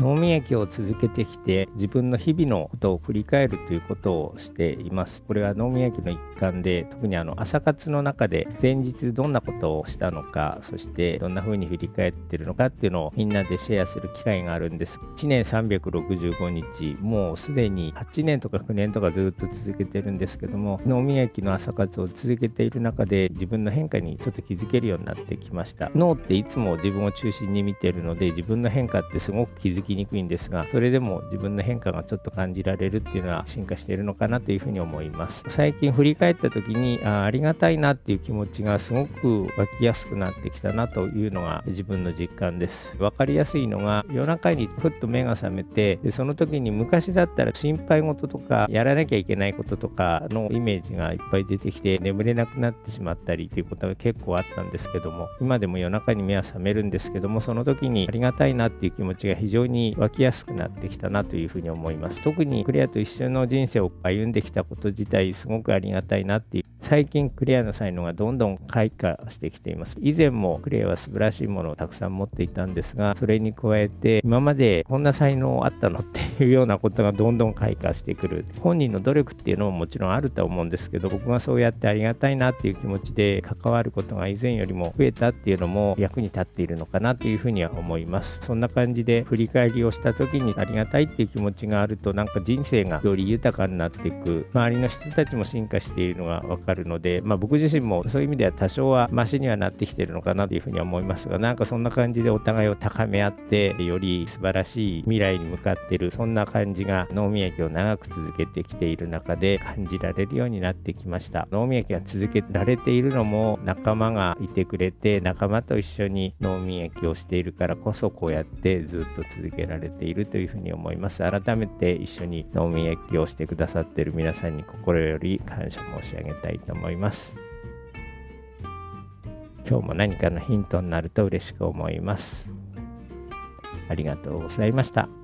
脳みやきを続けてきて自分の日々のことを振り返るということをしています。これは脳みやきの一環で特にあの朝活の中で前日どんなことをしたのかそしてどんな風に振り返ってるのかっていうのをみんなでシェアする機会があるんです。1年365日もうすでに8年とか9年とかずっと続けてるんですけども脳みやきの朝活を続けている中で自分の変化にちょっと気づけるようになってきました。脳っていつも自分を中心に見てるので自分の変化ってすごく気づきにくいんですがそれでも自分の変化がちょっと感じられるっていうのは進化しているのかなというふうに思います。最近振り返った時にあありがたいなっていう気持ちがすごく湧きやすくなってきたなというのが自分の実感です。分かりやすいのが夜中にふっと目が覚めてでその時に昔だったら心配事とかやらなきゃいけないこととかのイメージがいっぱい出てきて眠れなくなってしまったりということが結構あったんですけども今でも夜中に目は覚めるんですけどもその時にありがたいなっていう気持ちが非常にに湧きやすくなってきたなというふうに思います。特にクレアと一緒の人生を歩んできたこと自体すごくありがたいなっていう。最近クレアの才能がどんどん開花してきています。以前もクレアは素晴らしいものをたくさん持っていたんですがそれに加えて今までこんな才能あったのっていうようなことがどんどん開花してくる。本人の努力っていうのももちろんあると思うんですけど僕がそうやってありがたいなっていう気持ちで関わることが以前よりも増えたっていうのも役に立っているのかなというふうには思います。そんな感じで振り返りをした時にありがたいっていう気持ちがあるとなんか人生がより豊かになっていく。周りの人たちも進化しているのがわかるので、まあ、僕自身もそういう意味では多少はマシにはなってきてるのかなというふうには思いますがなんかそんな感じでお互いを高め合ってより素晴らしい未来に向かってる。そんんな感じが脳みやきを長く続けてきている中で感じられるようになってきました。脳みやきが続けられているのも仲間がいてくれて仲間と一緒に脳みやきをしているからこそこうやってずっと続けられているというふうに思います。改めて一緒に農民駅をしてくださっている皆さんに心より感謝申し上げたいと思います。今日も何かのヒントになると嬉しく思います。ありがとうございました。